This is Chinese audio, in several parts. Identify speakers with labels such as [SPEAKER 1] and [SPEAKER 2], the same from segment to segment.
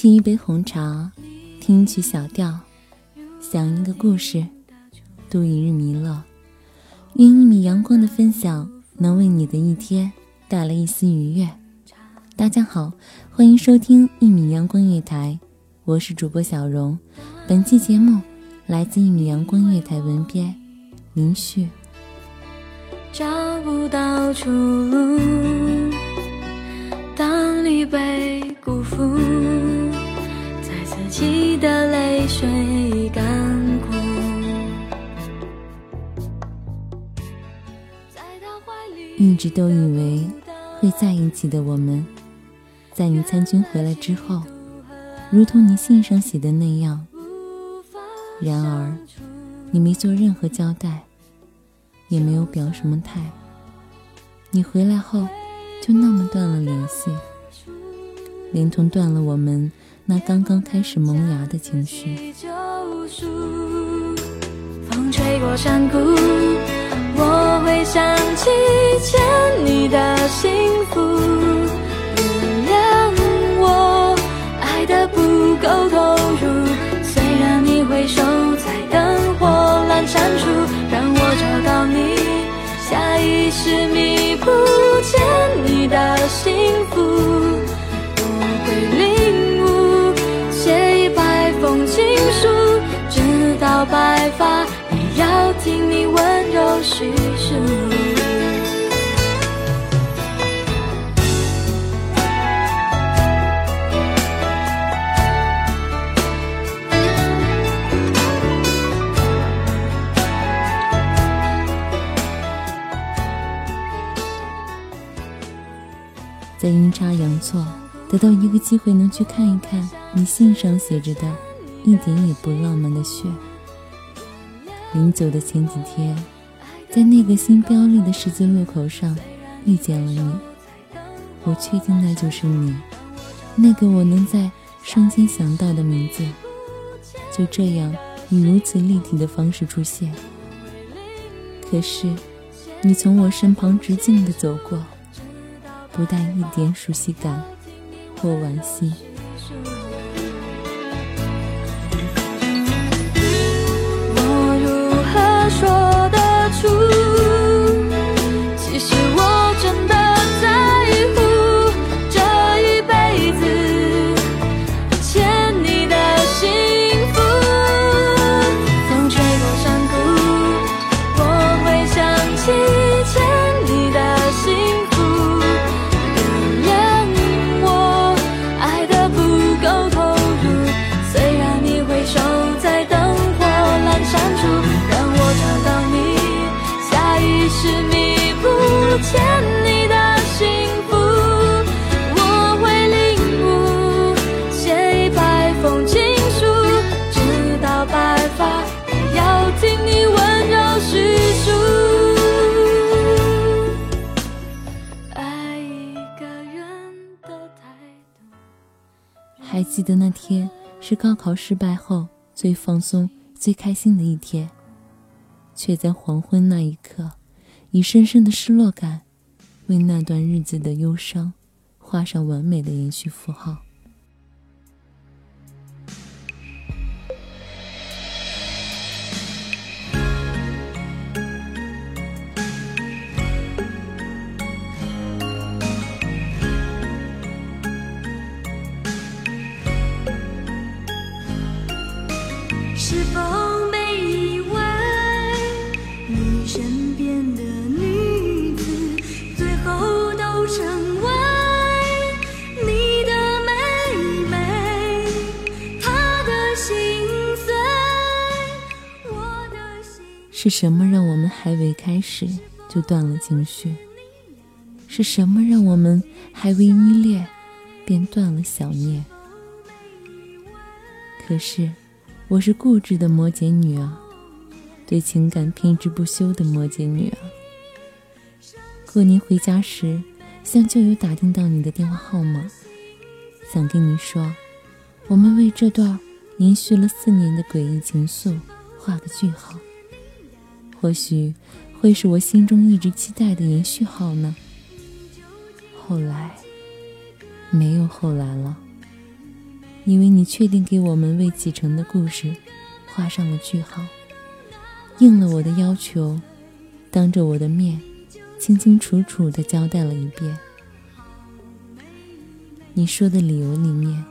[SPEAKER 1] 沏一杯红茶，听一曲小调，讲一个故事，度一日弥勒。愿一米阳光的分享能为你的一天带来一丝愉悦。大家好，欢迎收听一米阳光月台，我是主播小荣。本期节目来自一米阳光月台文编林旭。
[SPEAKER 2] 找不到出路，当你被
[SPEAKER 1] 直都以为会在一起的我们，在你参军回来之后，如同你信上写的那样。然而，你没做任何交代，也没有表什么态。你回来后，就那么断了联系，连同断了我们。那刚刚开始萌芽的情绪。
[SPEAKER 2] 风吹过山谷，我会想起欠你的幸福。原谅我爱的不够投入，虽然你回首在灯火阑珊处，让我找到你，下意识弥补欠你的幸福。我会领悟，写一百。封情书，直到白发，也要听你温
[SPEAKER 1] 在阴差阳错得到一个机会，能去看一看你信上写着的。一点也不浪漫的雪。临走的前几天，在那个新标立的十字路口上遇见了你。我确定那就是你，那个我能在瞬间想到的名字。就这样以如此立体的方式出现。可是，你从我身旁直径的走过，不带一点熟悉感或惋惜。记得那天是高考失败后最放松、最开心的一天，却在黄昏那一刻，以深深的失落感，为那段日子的忧伤画上完美的延续符号。
[SPEAKER 2] 是
[SPEAKER 1] 什么让我们还未开始就断了情绪？是什么让我们还未依恋便断了想念？可是，我是固执的摩羯女啊，对情感偏执不休的摩羯女啊。过年回家时，向旧友打听到你的电话号码，想跟你说，我们为这段延续了四年的诡异情愫画个句号。或许会是我心中一直期待的延续号呢。后来，没有后来了。因为你确定给我们未启程的故事画上了句号，应了我的要求，当着我的面，清清楚楚地交代了一遍。你说的理由里面，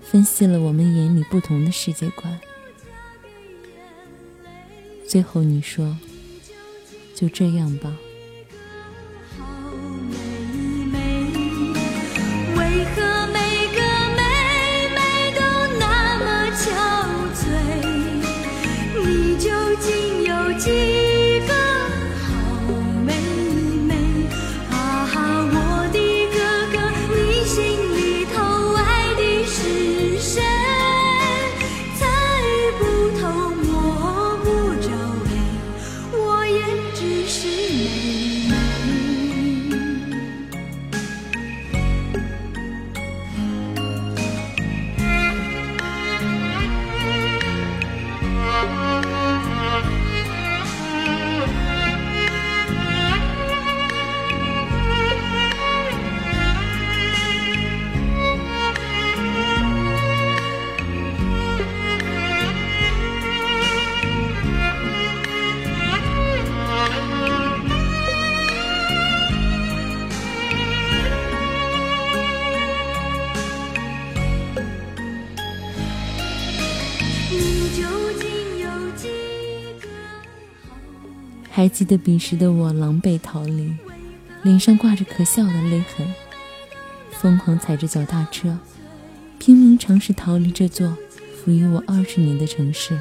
[SPEAKER 1] 分析了我们眼里不同的世界观。最后你说，就这样吧。还记得彼时的我狼狈逃离，脸上挂着可笑的泪痕，疯狂踩着脚踏车，拼命尝试逃离这座赋予我二十年的城市。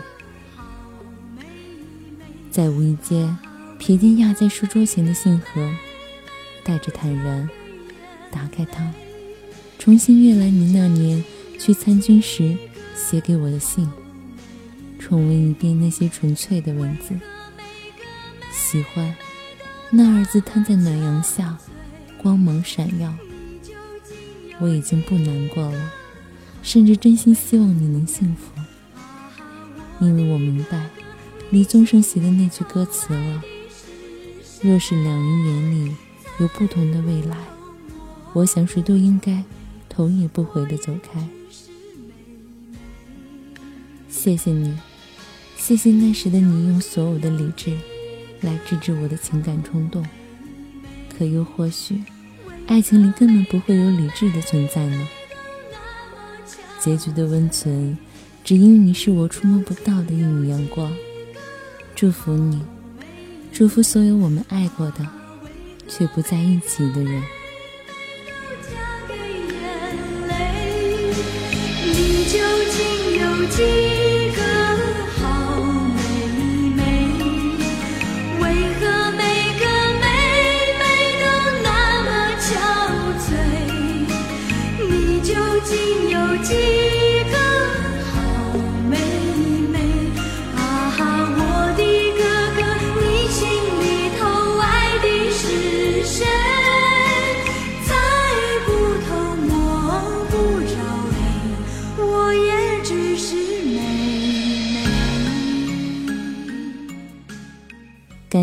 [SPEAKER 1] 在无意间瞥见压在书桌前的信盒，带着坦然打开它，重新阅来你那年去参军时写给我的信，重温一遍那些纯粹的文字。喜欢，那儿子摊在暖阳下，光芒闪耀。我已经不难过了，甚至真心希望你能幸福，因为我明白李宗盛写的那句歌词了：若是两人眼里有不同的未来，我想谁都应该头也不回的走开。谢谢你，谢谢那时的你，用所有的理智。来制止我的情感冲动，可又或许，爱情里根本不会有理智的存在呢？结局的温存，只因你是我触摸不到的一缕阳光。祝福你，祝福所有我们爱过的，却不在一起的人。
[SPEAKER 2] 究竟有几？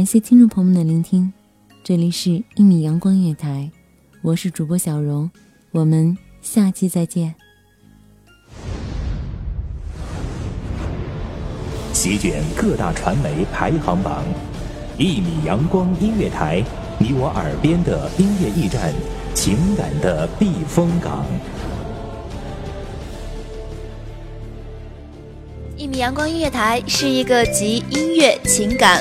[SPEAKER 1] 感谢听众朋友们的聆听，这里是《一米阳光月台》，我是主播小荣，我们下期再见。
[SPEAKER 3] 席卷各大传媒排行榜，《一米阳光音乐台》，你我耳边的音乐驿站，情感的避风港。
[SPEAKER 4] 一米阳光音乐台是一个集音乐、情感、